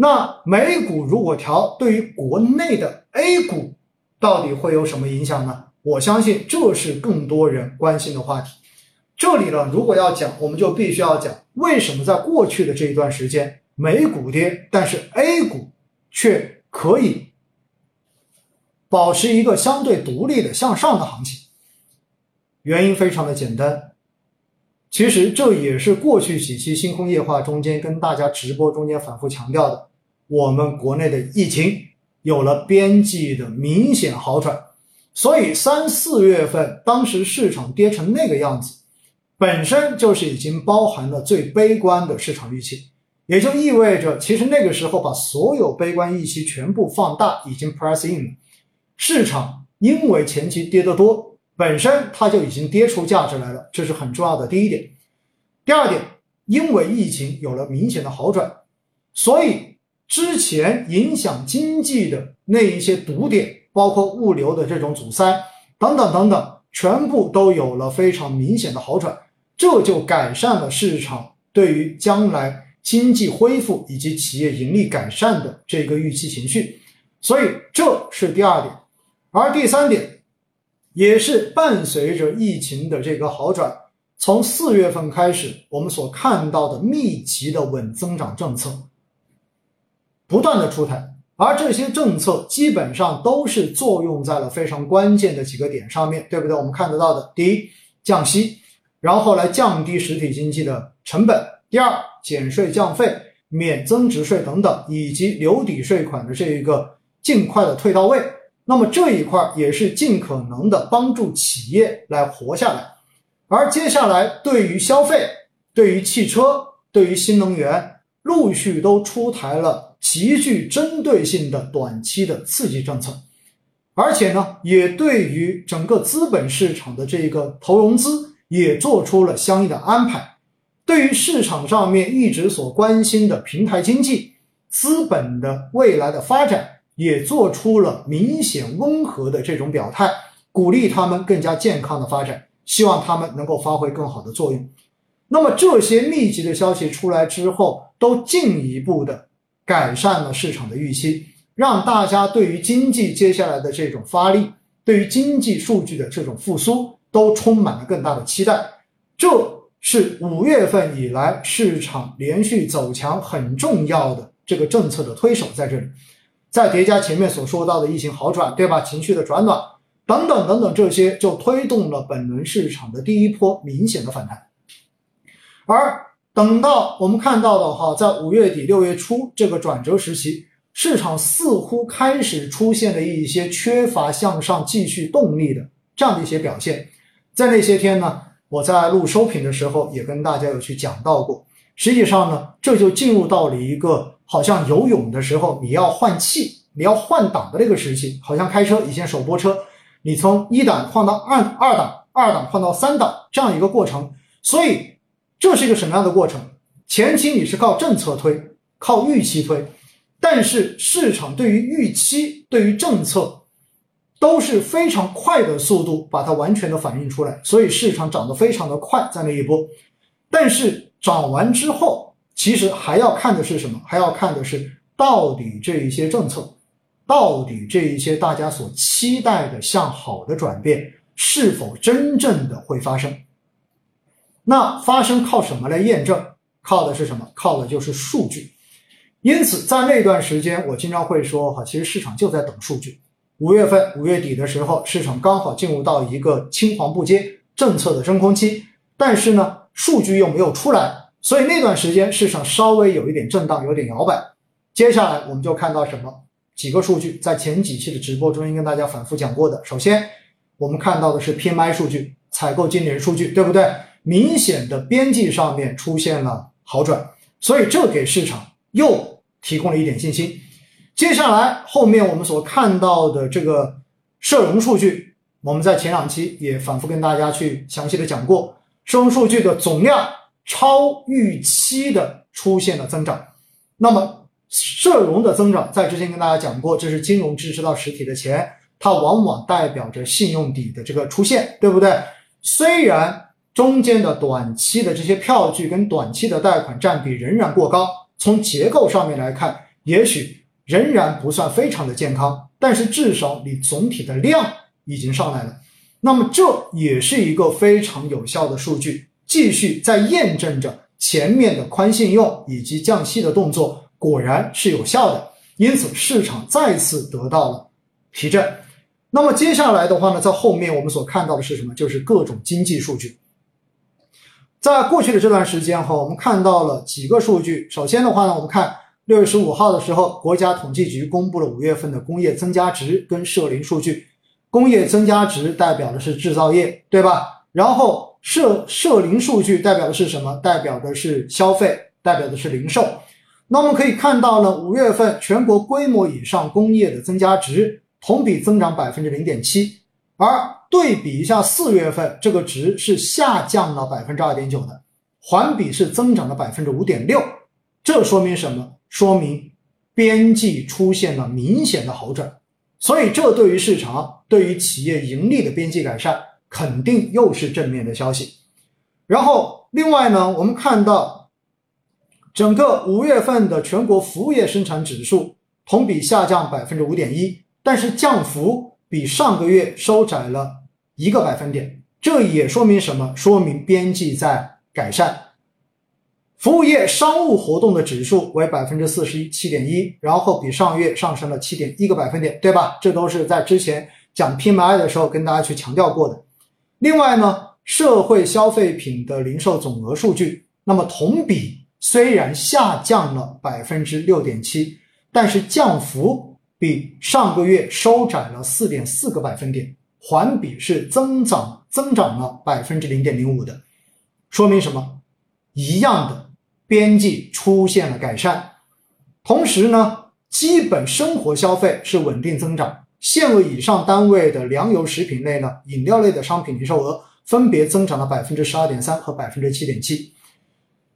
那美股如果调，对于国内的 A 股到底会有什么影响呢？我相信这是更多人关心的话题。这里呢，如果要讲，我们就必须要讲为什么在过去的这一段时间，美股跌，但是 A 股却可以保持一个相对独立的向上的行情。原因非常的简单，其实这也是过去几期星空夜话中间跟大家直播中间反复强调的，我们国内的疫情有了边际的明显好转，所以三四月份当时市场跌成那个样子，本身就是已经包含了最悲观的市场预期，也就意味着其实那个时候把所有悲观预期全部放大，已经 press in 了，市场因为前期跌得多。本身它就已经跌出价值来了，这是很重要的第一点。第二点，因为疫情有了明显的好转，所以之前影响经济的那一些堵点，包括物流的这种阻塞等等等等，全部都有了非常明显的好转，这就改善了市场对于将来经济恢复以及企业盈利改善的这个预期情绪。所以这是第二点，而第三点。也是伴随着疫情的这个好转，从四月份开始，我们所看到的密集的稳增长政策不断的出台，而这些政策基本上都是作用在了非常关键的几个点上面对不对？我们看得到的，第一，降息，然后来降低实体经济的成本；第二，减税降费、免增值税等等，以及留抵税款的这一个尽快的退到位。那么这一块也是尽可能的帮助企业来活下来，而接下来对于消费、对于汽车、对于新能源，陆续都出台了极具针对性的短期的刺激政策，而且呢，也对于整个资本市场的这个投融资也做出了相应的安排，对于市场上面一直所关心的平台经济、资本的未来的发展。也做出了明显温和的这种表态，鼓励他们更加健康的发展，希望他们能够发挥更好的作用。那么这些密集的消息出来之后，都进一步的改善了市场的预期，让大家对于经济接下来的这种发力，对于经济数据的这种复苏，都充满了更大的期待。这是五月份以来市场连续走强很重要的这个政策的推手在这里。再叠加前面所说到的疫情好转，对吧？情绪的转暖等等等等，这些就推动了本轮市场的第一波明显的反弹。而等到我们看到的哈，在五月底六月初这个转折时期，市场似乎开始出现了一些缺乏向上继续动力的这样的一些表现。在那些天呢，我在录收评的时候也跟大家有去讲到过。实际上呢，这就进入到了一个。好像游泳的时候你要换气，你要换挡的那个时期，好像开车以前手拨车，你从一档换到二二档，二档换到三档这样一个过程。所以这是一个什么样的过程？前期你是靠政策推，靠预期推，但是市场对于预期、对于政策都是非常快的速度把它完全的反映出来，所以市场涨得非常的快在那一波，但是涨完之后。其实还要看的是什么？还要看的是到底这一些政策，到底这一些大家所期待的向好的转变，是否真正的会发生？那发生靠什么来验证？靠的是什么？靠的就是数据。因此，在那段时间，我经常会说哈，其实市场就在等数据。五月份、五月底的时候，市场刚好进入到一个青黄不接政策的真空期，但是呢，数据又没有出来。所以那段时间市场稍微有一点震荡，有点摇摆。接下来我们就看到什么？几个数据，在前几期的直播中跟大家反复讲过的。首先，我们看到的是 PMI 数据，采购经理人数据，对不对？明显的边际上面出现了好转，所以这给市场又提供了一点信心。接下来后面我们所看到的这个社融数据，我们在前两期也反复跟大家去详细的讲过，社融数据的总量。超预期的出现了增长，那么社融的增长，在之前跟大家讲过，这是金融支持到实体的钱，它往往代表着信用底的这个出现，对不对？虽然中间的短期的这些票据跟短期的贷款占比仍然过高，从结构上面来看，也许仍然不算非常的健康，但是至少你总体的量已经上来了。那么这也是一个非常有效的数据，继续在验证着前面的宽信用以及降息的动作果然是有效的，因此市场再次得到了提振。那么接下来的话呢，在后面我们所看到的是什么？就是各种经济数据。在过去的这段时间哈，我们看到了几个数据。首先的话呢，我们看六月十五号的时候，国家统计局公布了五月份的工业增加值跟社零数据。工业增加值代表的是制造业，对吧？然后社社零数据代表的是什么？代表的是消费，代表的是零售。那我们可以看到呢，五月份全国规模以上工业的增加值。同比增长百分之零点七，而对比一下四月份，这个值是下降了百分之二点九的，环比是增长了百分之五点六。这说明什么？说明边际出现了明显的好转。所以，这对于市场、对于企业盈利的边际改善，肯定又是正面的消息。然后，另外呢，我们看到整个五月份的全国服务业生产指数同比下降百分之五点一。但是降幅比上个月收窄了一个百分点，这也说明什么？说明边际在改善。服务业商务活动的指数为百分之四十一七点一，然后比上月上升了七点一个百分点，对吧？这都是在之前讲 PMI 的时候跟大家去强调过的。另外呢，社会消费品的零售总额数据，那么同比虽然下降了百分之六点七，但是降幅。比上个月收窄了四点四个百分点，环比是增长增长了百分之零点零五的，说明什么？一样的边际出现了改善，同时呢，基本生活消费是稳定增长，限额以上单位的粮油食品类呢，饮料类的商品零售额分别增长了百分之十二点三和百分之七点七。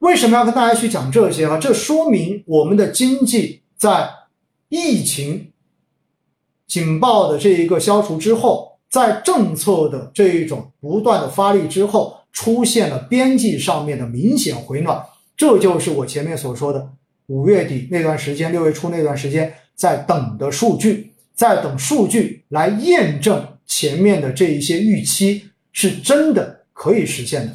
为什么要跟大家去讲这些啊？这说明我们的经济在疫情。警报的这一个消除之后，在政策的这一种不断的发力之后，出现了边际上面的明显回暖，这就是我前面所说的五月底那段时间、六月初那段时间在等的数据，在等数据来验证前面的这一些预期是真的可以实现的。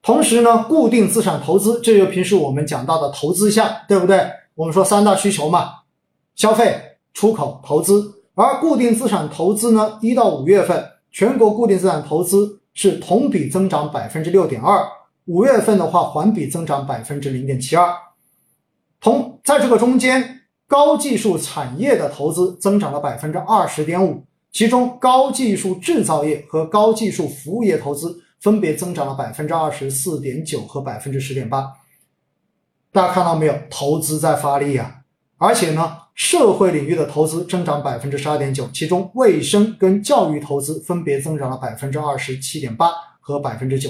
同时呢，固定资产投资，这就平时我们讲到的投资项，对不对？我们说三大需求嘛，消费。出口投资，而固定资产投资呢，一到五月份全国固定资产投资是同比增长百分之六点二，五月份的话环比增长百分之零点七二。同在这个中间，高技术产业的投资增长了百分之二十点五，其中高技术制造业和高技术服务业投资分别增长了百分之二十四点九和百分之十点八。大家看到没有？投资在发力呀，而且呢。社会领域的投资增长百分之十二点九，其中卫生跟教育投资分别增长了百分之二十七点八和百分之九。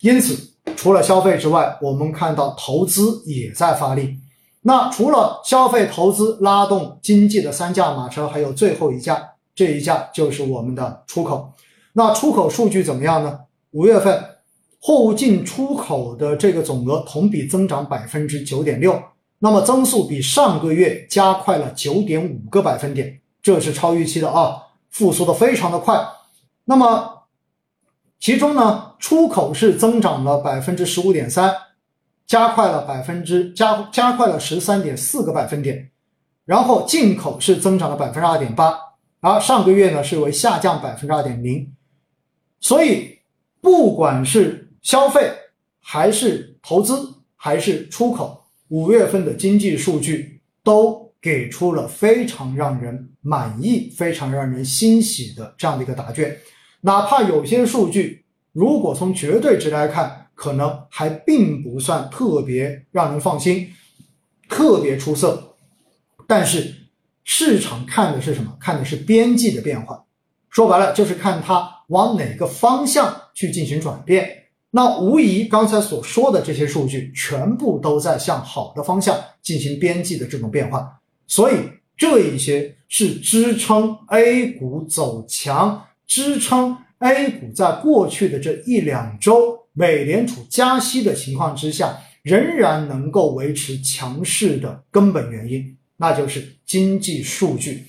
因此，除了消费之外，我们看到投资也在发力。那除了消费投资拉动经济的三驾马车，还有最后一架，这一架就是我们的出口。那出口数据怎么样呢？五月份货物进出口的这个总额同比增长百分之九点六。那么增速比上个月加快了九点五个百分点，这是超预期的啊，复苏的非常的快。那么其中呢，出口是增长了百分之十五点三，加快了百分之加加快了十三点四个百分点，然后进口是增长了百分之二点八，而上个月呢是为下降百分之二点零。所以不管是消费还是投资还是出口。五月份的经济数据都给出了非常让人满意、非常让人欣喜的这样的一个答卷，哪怕有些数据如果从绝对值来看，可能还并不算特别让人放心、特别出色，但是市场看的是什么？看的是边际的变化，说白了就是看它往哪个方向去进行转变。那无疑，刚才所说的这些数据全部都在向好的方向进行边际的这种变化，所以这一些是支撑 A 股走强、支撑 A 股在过去的这一两周美联储加息的情况之下，仍然能够维持强势的根本原因，那就是经济数据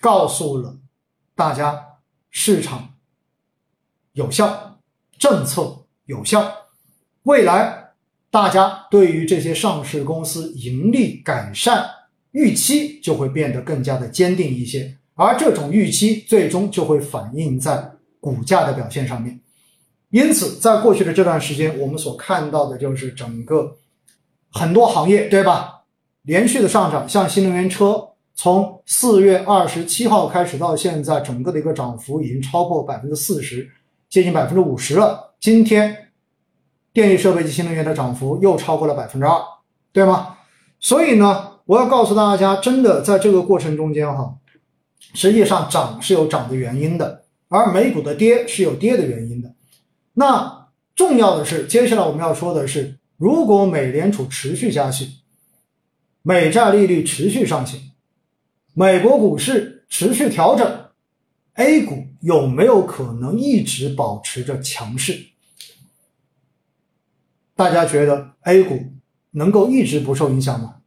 告诉了大家市场有效，政策有效，未来大家对于这些上市公司盈利改善预期就会变得更加的坚定一些，而这种预期最终就会反映在股价的表现上面。因此，在过去的这段时间，我们所看到的就是整个很多行业，对吧？连续的上涨，像新能源车，从四月二十七号开始到现在，整个的一个涨幅已经超过百分之四十，接近百分之五十了。今天，电力设备及新能源的涨幅又超过了百分之二，对吗？所以呢，我要告诉大家，真的在这个过程中间，哈，实际上涨是有涨的原因的，而美股的跌是有跌的原因的。那重要的是，接下来我们要说的是，如果美联储持续加息，美债利率持续上行，美国股市持续调整，A 股有没有可能一直保持着强势？大家觉得 A 股能够一直不受影响吗？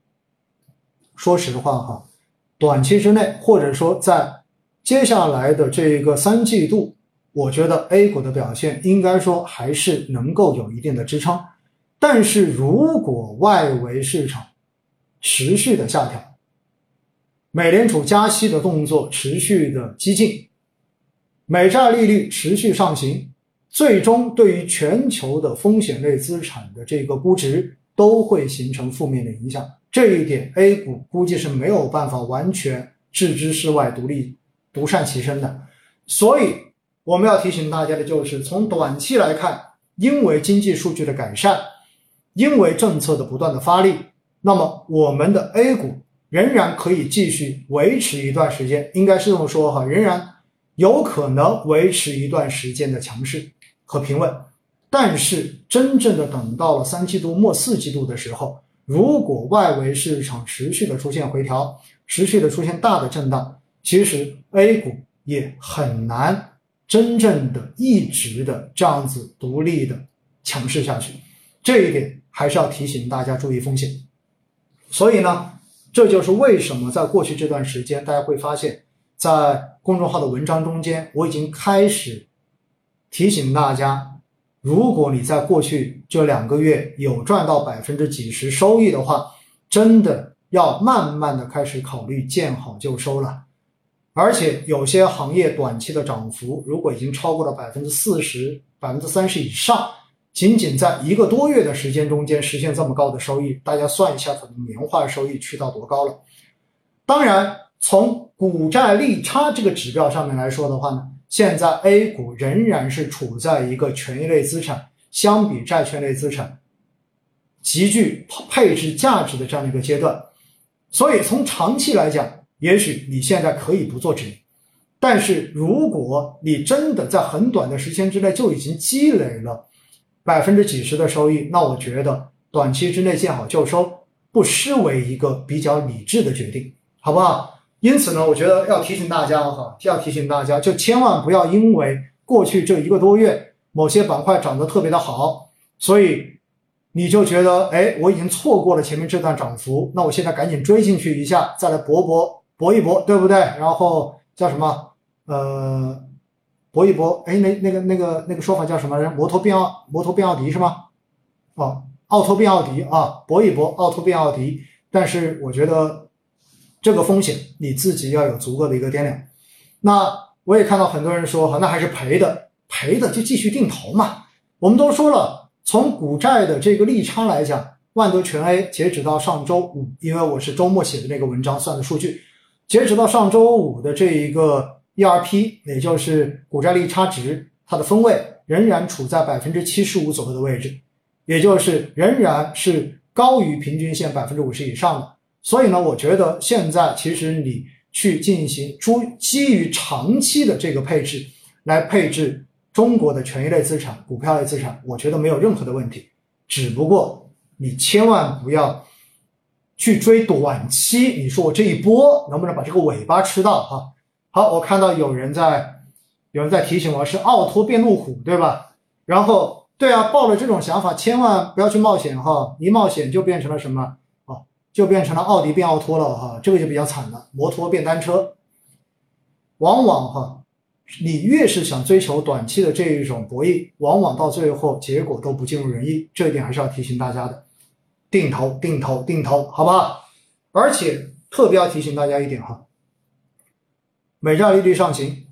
说实话哈，短期之内，或者说在接下来的这个三季度。我觉得 A 股的表现应该说还是能够有一定的支撑，但是如果外围市场持续的下调，美联储加息的动作持续的激进，美债利率持续上行，最终对于全球的风险类资产的这个估值都会形成负面的影响。这一点 A 股估计是没有办法完全置之事外、独立独善其身的，所以。我们要提醒大家的就是，从短期来看，因为经济数据的改善，因为政策的不断的发力，那么我们的 A 股仍然可以继续维持一段时间，应该是这么说哈，仍然有可能维持一段时间的强势和平稳。但是，真正的等到了三季度末四季度的时候，如果外围市场持续的出现回调，持续的出现大的震荡，其实 A 股也很难。真正的一直的这样子独立的强势下去，这一点还是要提醒大家注意风险。所以呢，这就是为什么在过去这段时间，大家会发现，在公众号的文章中间，我已经开始提醒大家，如果你在过去这两个月有赚到百分之几十收益的话，真的要慢慢的开始考虑见好就收了。而且有些行业短期的涨幅，如果已经超过了百分之四十、百分之三十以上，仅仅在一个多月的时间中间实现这么高的收益，大家算一下，可能年化收益去到多高了？当然，从股债利差这个指标上面来说的话呢，现在 A 股仍然是处在一个权益类资产相比债券类资产极具配置价值的这样的一个阶段，所以从长期来讲。也许你现在可以不做止盈，但是如果你真的在很短的时间之内就已经积累了百分之几十的收益，那我觉得短期之内见好就收，不失为一个比较理智的决定，好不好？因此呢，我觉得要提醒大家哈，要提醒大家，就千万不要因为过去这一个多月某些板块涨得特别的好，所以你就觉得，哎，我已经错过了前面这段涨幅，那我现在赶紧追进去一下，再来搏搏。搏一搏，对不对？然后叫什么？呃，搏一搏。哎，那那个那个那个说法叫什么？摩托变奥，摩托变奥迪是吗？哦，奥拓变奥迪啊，搏一搏，奥拓变奥迪。但是我觉得这个风险你自己要有足够的一个掂量。那我也看到很多人说，哈，那还是赔的，赔的就继续定投嘛。我们都说了，从股债的这个利差来讲，万德全 A 截止到上周五，因为我是周末写的那个文章算的数据。截止到上周五的这一个 ERP，也就是股债利差值，它的分位仍然处在百分之七十五左右的位置，也就是仍然是高于平均线百分之五十以上的。所以呢，我觉得现在其实你去进行出基于长期的这个配置来配置中国的权益类资产、股票类资产，我觉得没有任何的问题。只不过你千万不要。去追短期，你说我这一波能不能把这个尾巴吃到？哈，好，我看到有人在有人在提醒我是奥托变路虎，对吧？然后对啊，抱了这种想法，千万不要去冒险哈！一冒险就变成了什么？就变成了奥迪变奥拓了哈，这个就比较惨了。摩托变单车，往往哈，你越是想追求短期的这一种博弈，往往到最后结果都不尽如人意。这一点还是要提醒大家的，定投，定投，定投，好吧？而且特别要提醒大家一点哈，美债利率上行，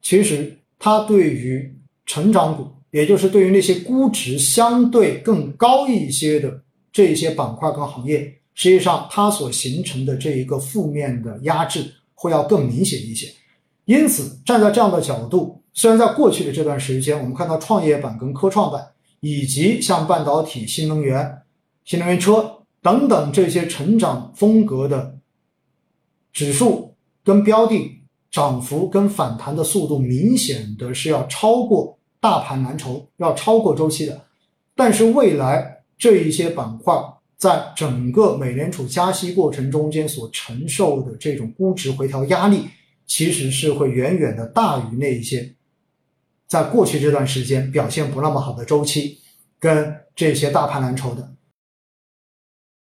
其实它对于成长股。也就是对于那些估值相对更高一些的这一些板块跟行业，实际上它所形成的这一个负面的压制会要更明显一些。因此，站在这样的角度，虽然在过去的这段时间，我们看到创业板跟科创板，以及像半导体、新能源、新能源车等等这些成长风格的指数跟标的涨幅跟反弹的速度，明显的是要超过。大盘蓝筹要超过周期的，但是未来这一些板块在整个美联储加息过程中间所承受的这种估值回调压力，其实是会远远的大于那一些在过去这段时间表现不那么好的周期跟这些大盘蓝筹的。